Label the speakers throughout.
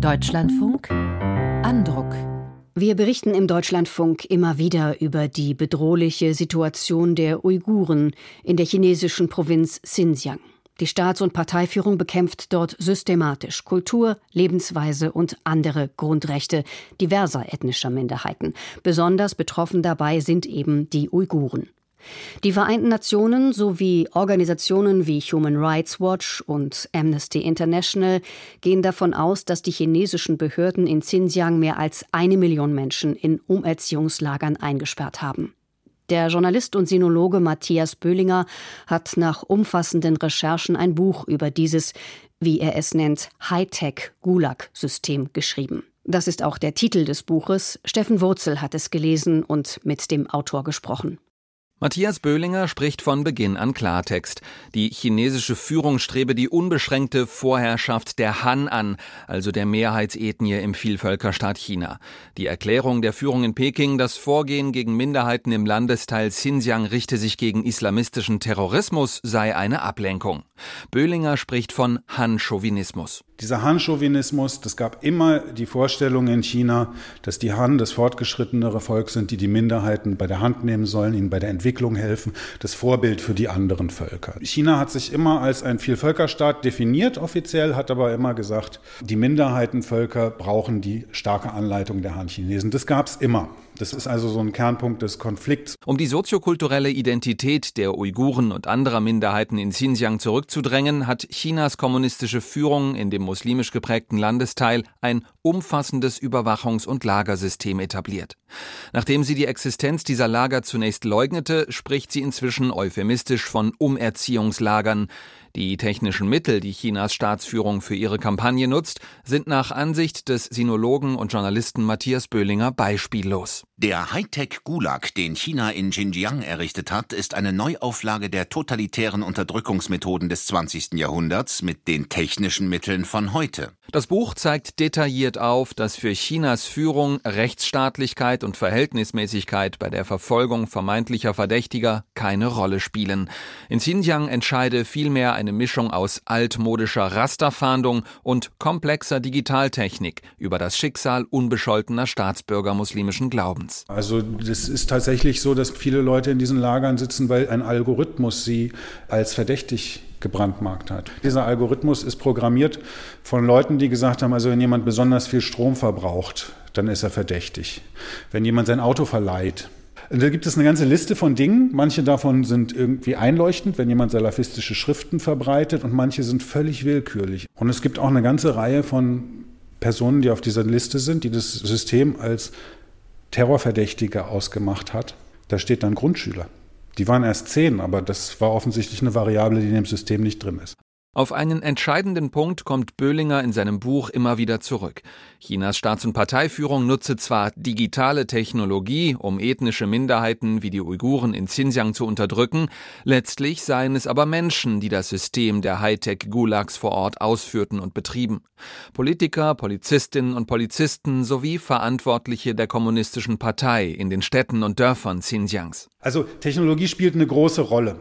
Speaker 1: Deutschlandfunk Andruck wir berichten im Deutschlandfunk immer wieder über die bedrohliche Situation der Uiguren in der chinesischen Provinz Xinjiang. Die Staats- und Parteiführung bekämpft dort systematisch Kultur, Lebensweise und andere Grundrechte diverser ethnischer Minderheiten. Besonders betroffen dabei sind eben die Uiguren. Die Vereinten Nationen sowie Organisationen wie Human Rights Watch und Amnesty International gehen davon aus, dass die chinesischen Behörden in Xinjiang mehr als eine Million Menschen in Umerziehungslagern eingesperrt haben. Der Journalist und Sinologe Matthias Böhlinger hat nach umfassenden Recherchen ein Buch über dieses, wie er es nennt, Hightech-Gulag-System geschrieben. Das ist auch der Titel des Buches. Steffen Wurzel hat es gelesen und mit dem Autor gesprochen.
Speaker 2: Matthias Böhlinger spricht von Beginn an Klartext. Die chinesische Führung strebe die unbeschränkte Vorherrschaft der Han an, also der Mehrheitsethnie im Vielvölkerstaat China. Die Erklärung der Führung in Peking, das Vorgehen gegen Minderheiten im Landesteil Xinjiang richte sich gegen islamistischen Terrorismus, sei eine Ablenkung. Böhlinger spricht von Han-Chauvinismus.
Speaker 3: Dieser Han-Chauvinismus, das gab immer die Vorstellung in China, dass die Han das fortgeschrittenere Volk sind, die die Minderheiten bei der Hand nehmen sollen, ihnen bei der Entwicklung helfen, das Vorbild für die anderen Völker. China hat sich immer als ein Vielvölkerstaat definiert offiziell, hat aber immer gesagt, die Minderheitenvölker brauchen die starke Anleitung der Han-Chinesen. Das gab es immer. Das ist also so ein Kernpunkt des Konflikts.
Speaker 2: Um die soziokulturelle Identität der Uiguren und anderer Minderheiten in Xinjiang zurückzudrängen, hat Chinas kommunistische Führung in dem muslimisch geprägten Landesteil ein umfassendes Überwachungs- und Lagersystem etabliert. Nachdem sie die Existenz dieser Lager zunächst leugnete, spricht sie inzwischen euphemistisch von Umerziehungslagern. Die technischen Mittel, die Chinas Staatsführung für ihre Kampagne nutzt, sind nach Ansicht des Sinologen und Journalisten Matthias Böhlinger beispiellos.
Speaker 4: Der Hightech-Gulag, den China in Xinjiang errichtet hat, ist eine Neuauflage der totalitären Unterdrückungsmethoden des 20. Jahrhunderts mit den technischen Mitteln von heute.
Speaker 2: Das Buch zeigt detailliert auf, dass für Chinas Führung Rechtsstaatlichkeit und Verhältnismäßigkeit bei der Verfolgung vermeintlicher Verdächtiger keine Rolle spielen. In Xinjiang entscheide vielmehr eine Mischung aus altmodischer Rasterfahndung und komplexer Digitaltechnik über das Schicksal unbescholtener Staatsbürger muslimischen Glaubens.
Speaker 3: Also das ist tatsächlich so, dass viele Leute in diesen Lagern sitzen, weil ein Algorithmus sie als verdächtig gebrandmarkt hat. Dieser Algorithmus ist programmiert von Leuten, die gesagt haben, also wenn jemand besonders viel Strom verbraucht, dann ist er verdächtig. Wenn jemand sein Auto verleiht, da gibt es eine ganze Liste von Dingen. Manche davon sind irgendwie einleuchtend, wenn jemand salafistische Schriften verbreitet und manche sind völlig willkürlich. Und es gibt auch eine ganze Reihe von Personen, die auf dieser Liste sind, die das System als Terrorverdächtige ausgemacht hat, da steht dann Grundschüler. Die waren erst zehn, aber das war offensichtlich eine Variable, die in dem System nicht drin ist.
Speaker 2: Auf einen entscheidenden Punkt kommt Böhlinger in seinem Buch immer wieder zurück. Chinas Staats- und Parteiführung nutze zwar digitale Technologie, um ethnische Minderheiten wie die Uiguren in Xinjiang zu unterdrücken, letztlich seien es aber Menschen, die das System der Hightech-Gulags vor Ort ausführten und betrieben. Politiker, Polizistinnen und Polizisten sowie Verantwortliche der kommunistischen Partei in den Städten und Dörfern Xinjiangs.
Speaker 3: Also Technologie spielt eine große Rolle.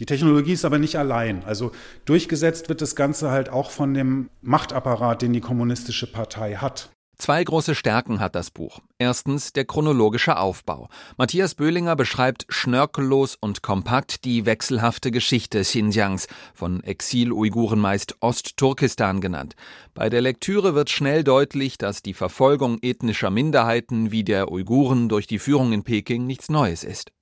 Speaker 3: Die Technologie ist aber nicht allein. Also durchgesetzt wird das Ganze halt auch von dem Machtapparat, den die kommunistische Partei hat.
Speaker 2: Zwei große Stärken hat das Buch. Erstens der chronologische Aufbau. Matthias Böhlinger beschreibt schnörkellos und kompakt die wechselhafte Geschichte Xinjiangs, von Exil-Uiguren meist Ostturkestan genannt. Bei der Lektüre wird schnell deutlich, dass die Verfolgung ethnischer Minderheiten wie der Uiguren durch die Führung in Peking nichts Neues ist.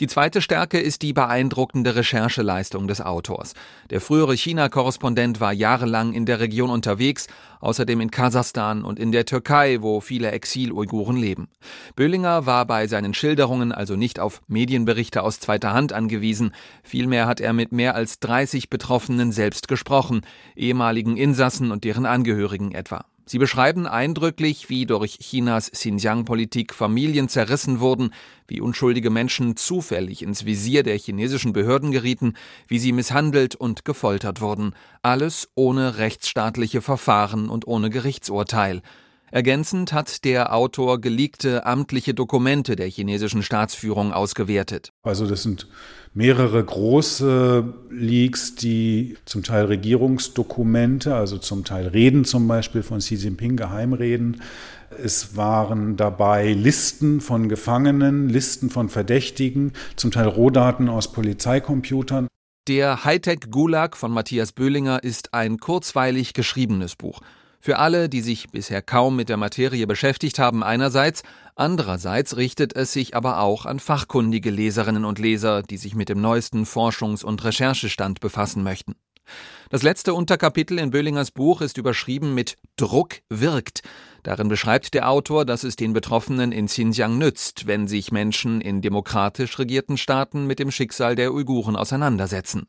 Speaker 2: Die zweite Stärke ist die beeindruckende Rechercheleistung des Autors. Der frühere China-Korrespondent war jahrelang in der Region unterwegs, außerdem in Kasachstan und in der Türkei, wo viele Exil-Uiguren leben. Böhlinger war bei seinen Schilderungen also nicht auf Medienberichte aus zweiter Hand angewiesen, vielmehr hat er mit mehr als 30 Betroffenen selbst gesprochen, ehemaligen Insassen und deren Angehörigen etwa. Sie beschreiben eindrücklich, wie durch Chinas Xinjiang-Politik Familien zerrissen wurden, wie unschuldige Menschen zufällig ins Visier der chinesischen Behörden gerieten, wie sie misshandelt und gefoltert wurden. Alles ohne rechtsstaatliche Verfahren und ohne Gerichtsurteil. Ergänzend hat der Autor geleakte amtliche Dokumente der chinesischen Staatsführung ausgewertet.
Speaker 3: Also das sind mehrere große Leaks, die zum Teil Regierungsdokumente, also zum Teil Reden zum Beispiel von Xi Jinping, Geheimreden. Es waren dabei Listen von Gefangenen, Listen von Verdächtigen, zum Teil Rohdaten aus Polizeicomputern.
Speaker 2: Der Hightech-Gulag von Matthias Böhlinger ist ein kurzweilig geschriebenes Buch. Für alle, die sich bisher kaum mit der Materie beschäftigt haben, einerseits, andererseits richtet es sich aber auch an fachkundige Leserinnen und Leser, die sich mit dem neuesten Forschungs- und Recherchestand befassen möchten. Das letzte Unterkapitel in Böhlingers Buch ist überschrieben mit Druck wirkt. Darin beschreibt der Autor, dass es den Betroffenen in Xinjiang nützt, wenn sich Menschen in demokratisch regierten Staaten mit dem Schicksal der Uiguren auseinandersetzen.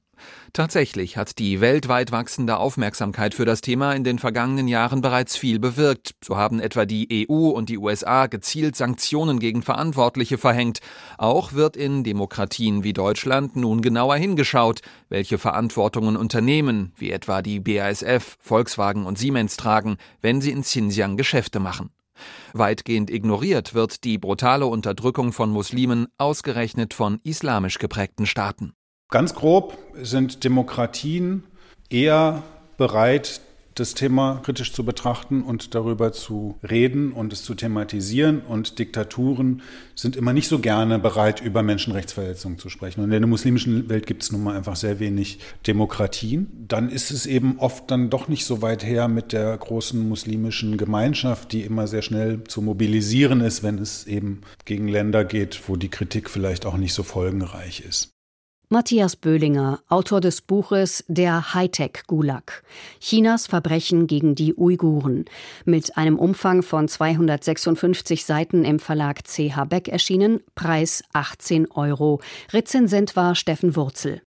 Speaker 2: Tatsächlich hat die weltweit wachsende Aufmerksamkeit für das Thema in den vergangenen Jahren bereits viel bewirkt. So haben etwa die EU und die USA gezielt Sanktionen gegen Verantwortliche verhängt. Auch wird in Demokratien wie Deutschland nun genauer hingeschaut, welche Verantwortungen Unternehmen wie etwa die BASF, Volkswagen und Siemens tragen, wenn sie in Xinjiang Geschäfte machen. Weitgehend ignoriert wird die brutale Unterdrückung von Muslimen ausgerechnet von islamisch geprägten Staaten.
Speaker 3: Ganz grob sind Demokratien eher bereit, das Thema kritisch zu betrachten und darüber zu reden und es zu thematisieren. Und Diktaturen sind immer nicht so gerne bereit, über Menschenrechtsverletzungen zu sprechen. Und in der muslimischen Welt gibt es nun mal einfach sehr wenig Demokratien. Dann ist es eben oft dann doch nicht so weit her mit der großen muslimischen Gemeinschaft, die immer sehr schnell zu mobilisieren ist, wenn es eben gegen Länder geht, wo die Kritik vielleicht auch nicht so folgenreich ist.
Speaker 1: Matthias Böhlinger, Autor des Buches Der Hightech-Gulag. Chinas Verbrechen gegen die Uiguren. Mit einem Umfang von 256 Seiten im Verlag CH Beck erschienen, Preis 18 Euro. Rezensent war Steffen Wurzel.